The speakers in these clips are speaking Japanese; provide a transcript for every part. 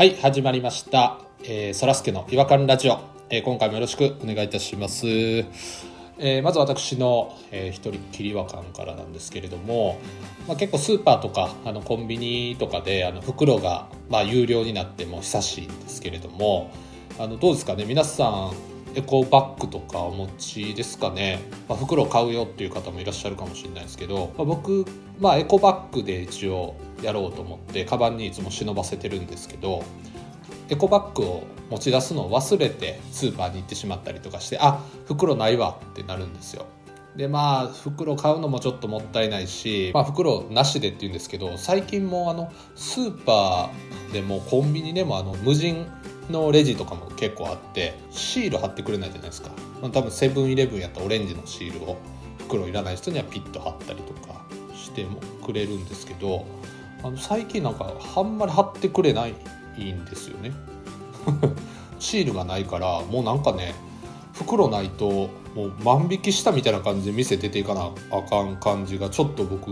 はい始まりました、えー、そらすけの違和感ラジオ、えー今回もよろしくお願いいたします、えーまず私の、えー一人きり違和感からなんですけれども、まあ、結構スーパーとかあのコンビニとかであの袋が、まあ、有料になっても久しいんですけれどもあのどうですかね？皆さんエコバッグとかお持ちですかね、まあ、袋買うよっていう方もいらっしゃるかもしれないですけど、まあ、僕、まあ、エコバッグで一応やろうと思ってカバンにいつも忍ばせてるんですけどエコバッグを持ち出すのを忘れてスーパーに行ってしまったりとかしてあ袋ないわってなるんですよ。でまあ袋買うのもちょっともったいないし、まあ、袋なしでって言うんですけど最近もあのスーパーでもコンビニでもあの無人のレジとかも結構あってシール貼ってくれないじゃないですか、ま、多分セブンイレブンやったオレンジのシールを袋いらない人にはピッと貼ったりとかしてもくれるんですけどあの最近なんかあんまり貼ってくれないんですよね。シールがないからもうなんかね袋ないともう万引きしたみたいな感じで店出ていかなあかん感じがちょっと僕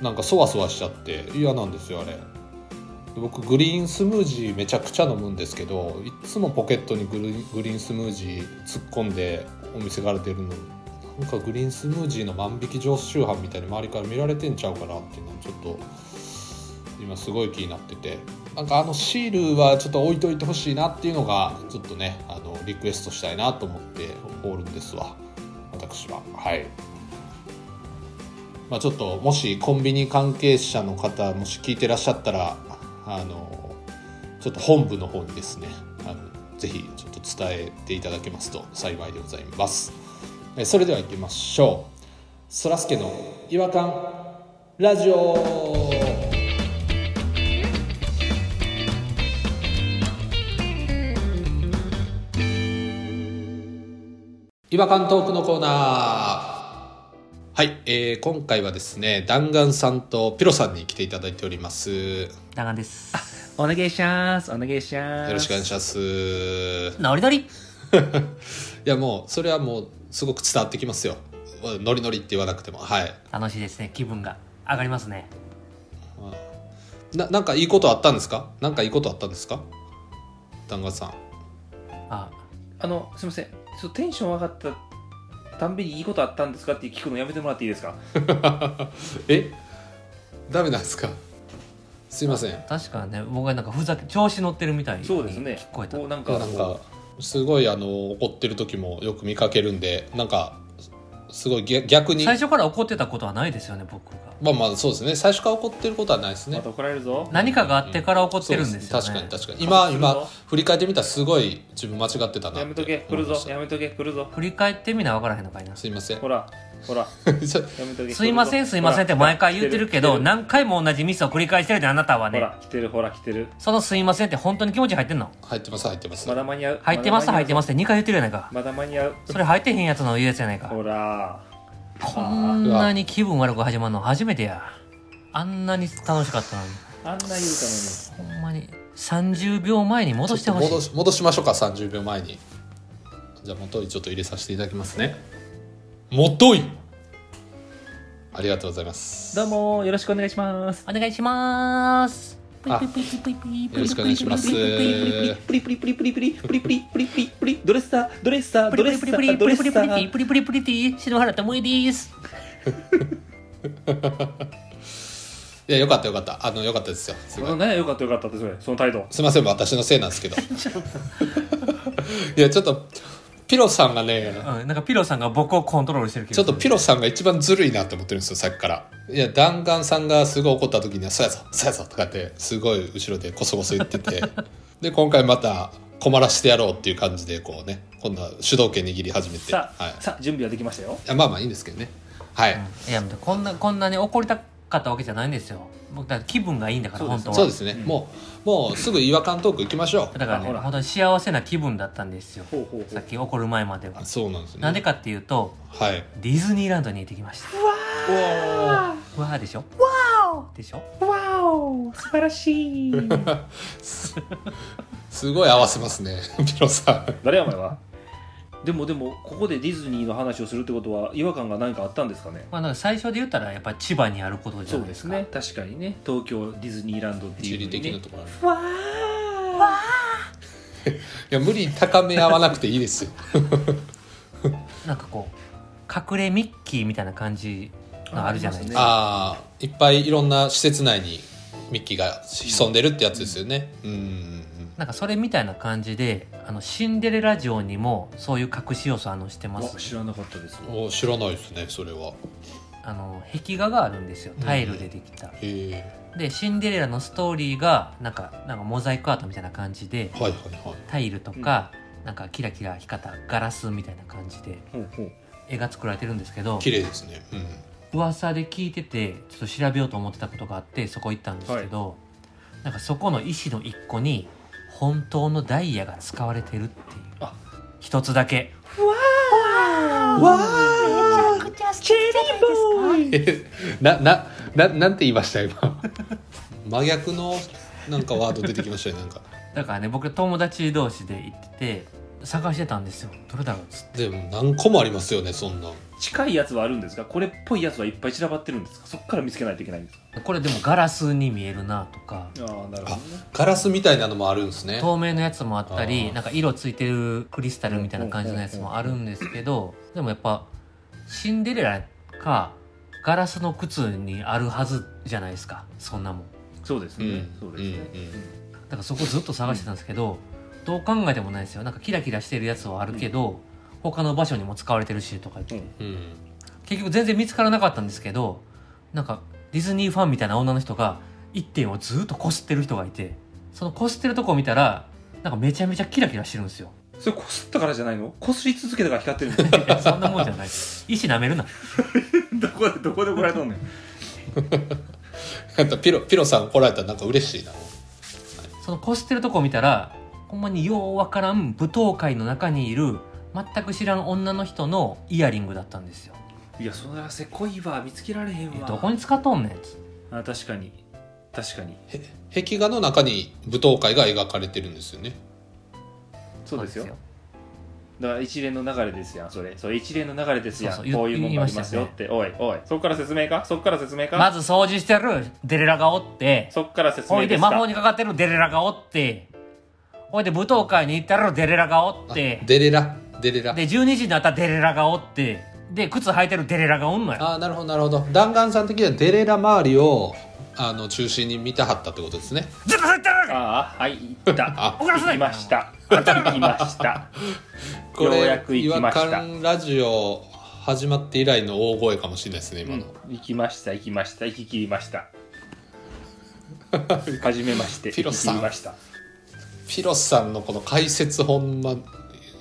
なんかそわそわしちゃって嫌なんですよあれ。僕グリーンスムージーめちゃくちゃ飲むんですけどいつもポケットにグリグリーンスムージー突っ込んでお店から出るの。なんかグリーンスムージーの万引き常習犯みたいに周りから見られてんちゃうかなっていうのちょっと今すごい気になってて。なんかあのシールはちょっと置いといてほしいなっていうのがちょっとねあのリクエストしたいなと思っておるんですわ。私は。はい。まあ、ちょっともしコンビニ関係者の方もし聞いてらっしゃったらあのちょっと本部の方にですねあのぜひちょっと伝えていただけますと幸いでございます。えそれでは行きましょう。そらすけの違和感ラジオ。違和感トークのコーナー。はい、えー今回はですね弾丸さんとピロさんに来ていただいておりますよ弾丸です。お願いします。お願いします。ろしくお願いしますいノリノリ やもうそれはもうすごく伝わってきますよノリノリって言わなくてもはい楽しいですね。気分が上がりますね。ななんかいいことあったんですか？なんかいいことあったんですか？弾丸さんあ、あの、すみません。ちょっとテンション上がったたんびにいいことあったんですかって聞くのやめてもらっていいですか？え？ダメなんですか？すいません。確かね、僕はなんかふざけ、調子乗ってるみたいにそうですね。聞こえた。なんか、なんかすごいあの怒ってる時もよく見かけるんでなんかすごい逆逆に最初から怒ってたことはないですよね、僕が。まあまあそうですね最初から怒ってることはないですねまた怒られるぞ。何かがあってから怒ってるんですよね。そう確かに確かに今今振り返ってみたらすごい自分間違ってたなやめとけ、来るぞ。やめめとけ、来るぞ。振り返ってみな分からへんのかいな。すいませんほら、ほら、そやめとけ。すいません、すいませんって毎回言ってるけど、な何回も同じミスを繰り返してるであなたはね。ほら、来てる、ほら、来てる。そのすいませんって本当に気持ち入ってんの？入ってます入ってますまだ間に合う。入ってます、入ってますす。って2回言ってるやないか。まだ間に合う。それ入ってへんやつの言うやつやないか。ほら、こんなに気分悪く始まるの初めてや。あんなに楽しかったのに。あんな言うたのに。ほんまに30秒前に戻してほしい戻し戻しましょうか30秒前にじゃあ元いちょっと入れさせていただきますね元い。ありがとうございます。どうも、よろしくお願いします。お願いします。あよろしくお願いします。プリプリプリプリプリプリプリプリプリプリプリドレッサードレッサープドレッサリプリプリードレッサプリプリプリープリプリプリプリ篠原ともえですいやよかったよかったあのよかったですよすごい何やよかったよかったその態度すいません私のせいなんですけどいやちょっとピロさんがねうんなんかピロさんが僕をコントロールしてる気ちょっとピロさんが一番ずるいなって思ってるんですよさっきから。いや弾丸さんがすごい怒った時には「そうやぞそうやぞ」とかってすごい後ろでコソコソ言ってて。で今回また困らしてやろうっていう感じでこうね今度は主導権握り始めて、さあ、はい、さあ準備はできましたよ。いやまあまあいいんですけどね。はい、いやこんなこんなに怒りたかったわけじゃないんですよ。僕だ気分がいいんだから本当は。そうですね、もうもうすぐ違和感トーク行きましょう。だからねあほら。本当に幸せな気分だったんですよ。ほうほうほう。さっき怒る前までは。あそうなんですね。なんでかっていうとはい。ディズニーランドに行ってきました。おー。わーでしょ？わー。でしょ？わお。素晴らしい。すごい合わせますねピロさん。誰やお前は？でもでもここでディズニーの話をするってことは違和感が何かあったんですかね？まあ、なんか最初で言ったらやっぱり千葉にあることじゃそうないでか。ですすね。確かにね。東京ディズニーランドっていう地理的なところある。わ いや無理に高め合わなくていいですよ。なんかこう隠れミッキーみたいな感じのあるじゃないですか。ああいっぱいいろんな施設内にミッキーが潜んでるってやつですよね。うんうんなんかそれみたいな感じであのシンデレラ城にもそういう隠し要素あのしてますわ知らなかったです。うんお知らないですねそれは。あの壁画があるんですよ。タイルでできた、へえでシンデレラのストーリーがなんかなんかモザイクアートみたいな感じではいはいはい。タイルとか、なんかキラキラ光ったガラスみたいな感じでほうほう。絵が作られてるんですけど綺麗ですね。うん。噂で聞いててちょっと調べようと思ってたことがあってそこ行ったんですけど、なんかそこの石の一個に本当のダイヤが使われてるっていう。あ。一つだけ。わめちゃくちゃ素敵じゃないですか？ーななななんて言いました？今。真逆のなんかワード出てきましたよなんか。だからね僕友達同士で行ってて探してたんですよ。どれだろうっつって。でも何個もありますよねそんなん。近いやつはあるんですか？これっぽいやつはいっぱい散らばってるんですか？そこから見つけないといけないんですか？これでもガラスに見えるなとか。ああなるほどね。ガラスみたいなのもあるんですね。透明のやつもあったありー。なんか色ついてるクリスタルみたいな感じのやつもあるんですけどでもやっぱシンデレラかガラスの靴にあるはずじゃないですか。そんなもん。そうですね、うん。そうですね、うん。だからそこずっと探してたんですけどどう考えてもないですよ。なんかキラキラしてるやつはあるけど他の場所にも使われてるしとか言って。うん。うん結局全然見つからなかったんですけどなんかディズニーファンみたいな女の人が一点をずっとこすってる人がいてそのこすってるとこを見たらなんかめちゃめちゃキラキラしてるんですよ。それこすったからじゃないの？こすり続けたから光ってるんですいやそんなもんじゃない石舐めるな。どこでどこで怒られとんねん？ピロピロさん来られたらなんか嬉しいな。そのこすってるとこを見たらほんまにようわからん舞踏会の中にいる全く知らん女の人のイヤリングだったんですよ。いやそれはせこいわ見つけられへんわ。えどこに使っとんねんあ確かに。確かに。壁画の中に舞踏会が描かれてるんですよね。そうですよ。だから一連の流れですやんそれ。それ一連の流れですやん。そうそうこういうもんがありますよって、おいおい。そっから説明か？そっから説明か？まず掃除してるデレラがおって。そっから説ほいで明ですか？魔法にかかってるデレラがおってほいで舞踏会に行ったらデレラがおあって。デレラ？デレラ。で12時になったらデレラがおって。で靴履いてるデレラがおんのよああなるほどなるほど。弾丸さん的にはデレラ周りをあの中心に見たはったってことですね。ずっと入ってるああはい行った。あ怒らせない。行きました。行きました。こようやれく行きました。感ラジオ始まって以来の大声かもしれないですね今の、うん行きました行きました。行き切りました。はじめましてピロさん。行き切りましたピロスさんのこの解説ほんま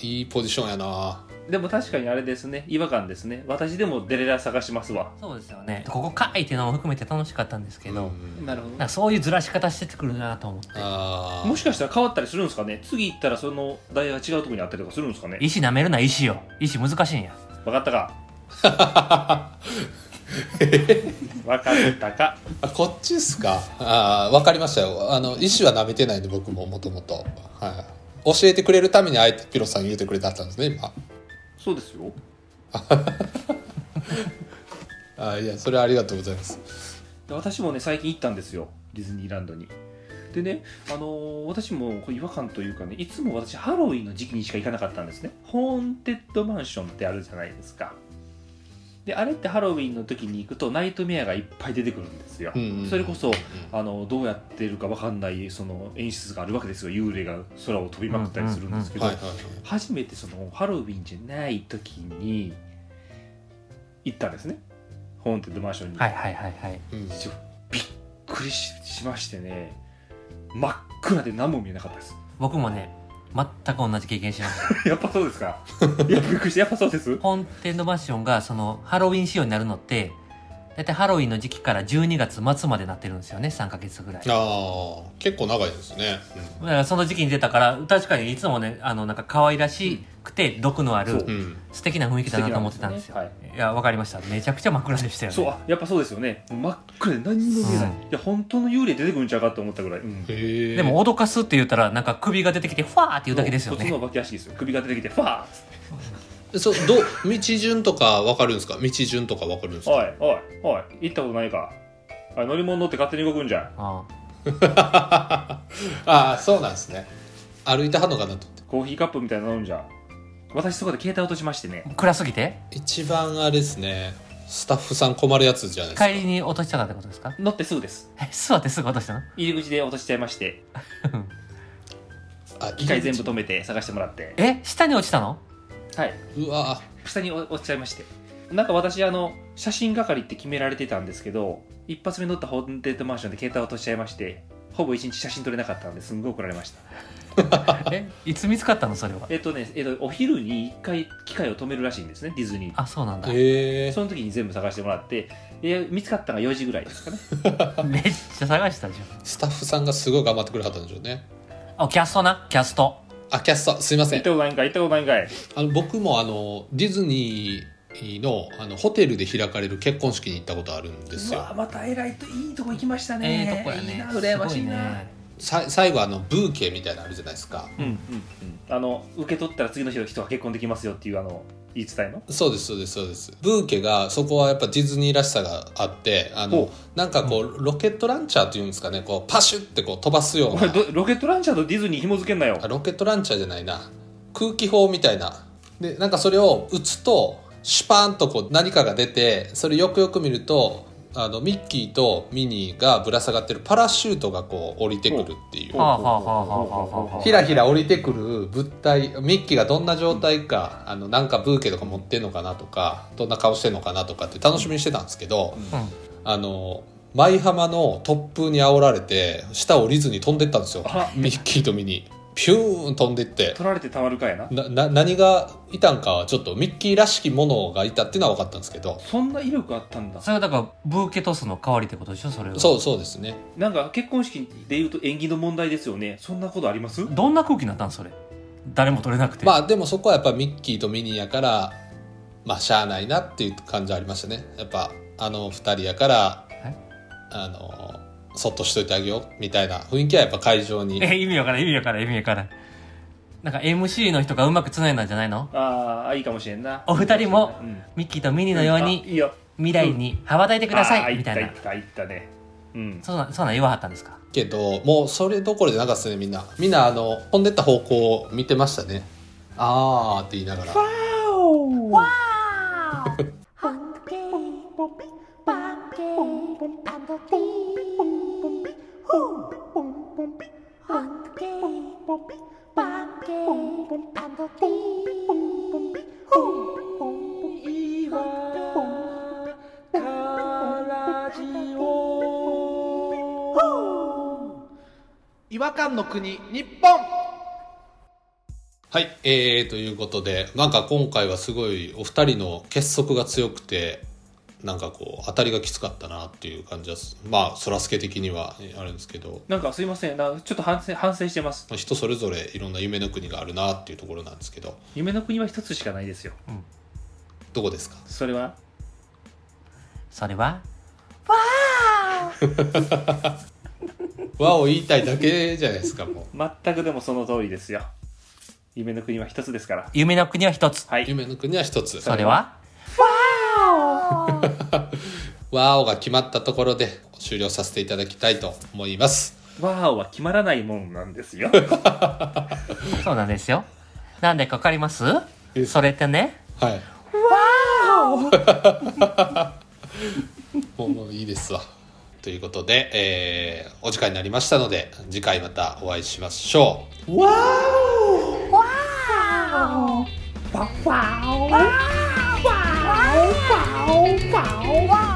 いいポジションやな。でも確かにあれですね。違和感ですね。私でもデレラ探しますわ。そうですよね。ここかいっていうのも含めて楽しかったんですけど、うん。なるほなんかそういうずらし方してくるなと思って。あー。もしかしたら変わったりするんですかね。次行ったらその台が違うところにあったりとかするんですかね。石舐めるな石よ石難しいんや。分かったか 分かったか？あこっちっすか？ああ分かりましたよ。あの意思は舐めてないんで僕ももともと。はい。教えてくれるためにあえてピロさん言うてくれたんですね今。そうですよ。あいやそれはありがとうございます。で私もね最近行ったんですよ。ディズニーランドに。でね、あのー私も違和感というかねいつも私ハロウィンの時期にしか行かなかったんですね。ホーンテッドマンションってあるじゃないですかであれってハロウィンの時に行くとナイトメアがいっぱい出てくるんですよ、それこそあのどうやってるかわかんないその演出があるわけですよ。幽霊が空を飛びまくったりするんですけど、初めてそのハロウィンじゃない時に行ったんですね。ホーンテッドマンションに、はいはいはいはい。うん。びっくりししましてね真っ暗で何も見えなかったです。僕もね全く同じ経験しました。やっぱそうですか。いやびっくりした。やっぱそうです？ホーンテッドマンションがそのハロウィン仕様になるのって大体ハロウィンの時期から12月末までなってるんですよね3ヶ月ぐらい。だかああ結構長いですね、らその時期に出たから確かにいつもねあのなんか可愛らしくて毒のある素敵な雰囲気だなと思ってたんですよ。素敵なんですい。やわかりました。めちゃくちゃ真っ暗でしたよね。そうあやっぱそうですよね。真っ暗で何にも見えない、うん。いや本当の幽霊出てくるんちゃうかと思ったぐらい、うん。でも脅かすって言ったらなんか首が出てきてファーっていうだけですよね。普通のお化け屋敷ですよ。首が出てきてファーって。そうどう道順とか分かるんですか？道順とか分かるんですか？おいおいおい行ったことないか。あ乗り物乗って勝手に動くんじゃん。ああ。あそうなんですね。歩いてはんのかなとコーヒーカップみたいなの飲んじゃ私そこで携帯落としましてね。暗すぎて？一番あれですね。スタッフさん困るやつじゃないですか。帰りに落としたかったことですか？乗ってすぐです。え座ってすぐ落としたの？入り口で落としちゃいまして。あ機械全部止めて探してもらって。え下に落ちたの？はい。うわ。下に落ちちゃいまして。なんか私あの写真係って決められてたんですけど一発目乗ったホーンテッドマンションで携帯落としちゃいましてほぼ一日写真撮れなかったんですんごい怒られました。えいつ見つかったのそれは？えっとね、えっと、お昼に一回機械を止めるらしいんですねディズニーあそうなんだ。へえ。その時に全部探してもらってえ見つかったのが4時ぐらいですかね。めっちゃ探したじスタッフさんがすごい頑張ってくれはったんでしょうね。ゃんあキャストな？キャスト。あキャスト。すいません。行ったことないんかい行ったことないんかい。あの僕もあのディズニーのあのホテルで開かれる結婚式に行ったことあるんですよ。また偉いといいとこ行きましたえね。えとこやね。いいな羨ましいな。さ最後あのブーケみたいなのあるじゃないですか。うんうんうん。あの受け取ったら次の日の人が結婚できますよっていうあの言い伝えの？そうですそうですそうです。ブーケがそこはやっぱディズニーらしさがあってあのほなんかこうロケットランチャーっていうんですかね。こうパシュってこう飛ばすような。ロケットランチャーとディズニー紐付けんなよ。あロケットランチャーじゃないな。空気砲みたいな。でなんかそれを撃つとシュパーンとこう何かが出てそれよくよく見るとあのミッキーとミニーがぶら下がってるパラシュートがこう降りてくるっていう。ひらひら降りてくる物体ミッキーがどんな状態かあのなんかブーケとか持ってんのかなとかどんな顔してんのかなとかって楽しみにしてたんですけど、うん。あの舞浜の突風に煽られて下降りずに飛んでったんですよ。あミッキーとミニーピューン飛んでって。取られてたまるかやな。なな何がいたんかはちょっとミッキーらしきものがいたっていうのは分かったんですけど。そんな威力あったんだ。それはだからブーケトスの代わりってことでしょそれは。そうそうですね。なんか結婚式でいうと縁起の問題ですよね。そんなことあります？どんな空気になったんそれ？誰も取れなくて。まあでもそこはやっぱミッキーとミニーやからまあしゃあないなっていう感じはありましたね。やっぱあの二人やからえあのそっとしといてあげようみたいな雰囲気はやっぱ会場にえ意味わからん意味わからん意味わからんなんか MC の人がうまくつないだんじゃないのああいいかもしれんなお二人もうんミッキーとミニーのようあにいいよ未来に羽ばたいてくださいみたいな行った行ったねうんそうなんそうなん言わはったんですかけどもうそれどころじゃなかったですねみんなみんなあの飛んでった方向を見てましたねあーって言いながら違和感の国日本。はい、えー、ということでなんか今回はすごいお二人の結束が強くてなんかこう当たりがきつかったなっていう感じはすまあそらすけ的にはあるんですけど。なんかすいませんなちょっと反省反省してます。まあ人それぞれいろんな夢の国があるなっていうところなんですけど。夢の国は一つしかないですよ。どこですか？それは？それは？和を言いたいだけじゃないですかも全くでもその通りですよ。夢の国は一つですから。夢の国は一つ。はい。う夢の国は一つ。それは？和をが決まったところで終了させていただきたいと思います。ワーオは決まらないもんなんですよ。そうなんですよ。なんでかわかります？え？それってね。はい。もうもういいですわということで、えー、お時間になりましたので、次回またお会いしましょう。わわわわわわわ